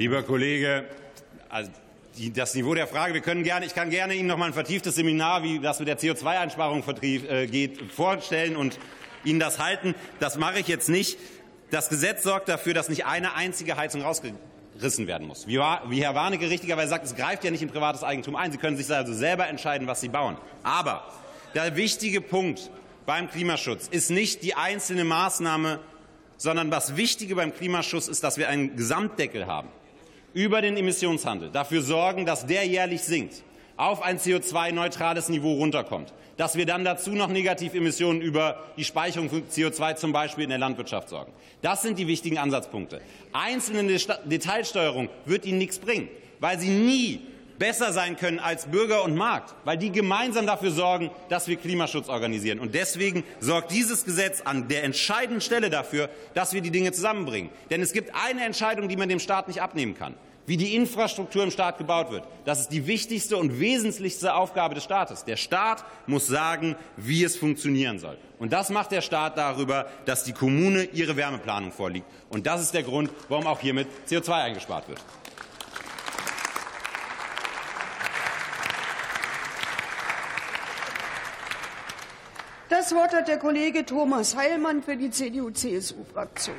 Lieber Kollege, also das Niveau der Frage, wir können gerne, ich kann gerne Ihnen noch mal ein vertieftes Seminar, wie das mit der CO2-Einsparung äh, geht, vorstellen und Ihnen das halten. Das mache ich jetzt nicht. Das Gesetz sorgt dafür, dass nicht eine einzige Heizung rausgerissen werden muss. Wie, Herr Warnecke richtigerweise sagt, es greift ja nicht in privates Eigentum ein. Sie können sich also selber entscheiden, was Sie bauen. Aber der wichtige Punkt beim Klimaschutz ist nicht die einzelne Maßnahme, sondern das Wichtige beim Klimaschutz ist, dass wir einen Gesamtdeckel haben über den Emissionshandel dafür sorgen, dass der jährlich sinkt, auf ein CO2-neutrales Niveau runterkommt, dass wir dann dazu noch Negativemissionen über die Speicherung von CO2 zum Beispiel in der Landwirtschaft sorgen. Das sind die wichtigen Ansatzpunkte. Einzelne Detailsteuerung wird Ihnen nichts bringen, weil sie nie besser sein können als Bürger und Markt, weil die gemeinsam dafür sorgen, dass wir Klimaschutz organisieren. Und deswegen sorgt dieses Gesetz an der entscheidenden Stelle dafür, dass wir die Dinge zusammenbringen. Denn es gibt eine Entscheidung, die man dem Staat nicht abnehmen kann wie die Infrastruktur im Staat gebaut wird. Das ist die wichtigste und wesentlichste Aufgabe des Staates. Der Staat muss sagen, wie es funktionieren soll. Und das macht der Staat darüber, dass die Kommune ihre Wärmeplanung vorliegt. Und das ist der Grund, warum auch hiermit CO2 eingespart wird. Das Wort hat der Kollege Thomas Heilmann für die CDU-CSU-Fraktion.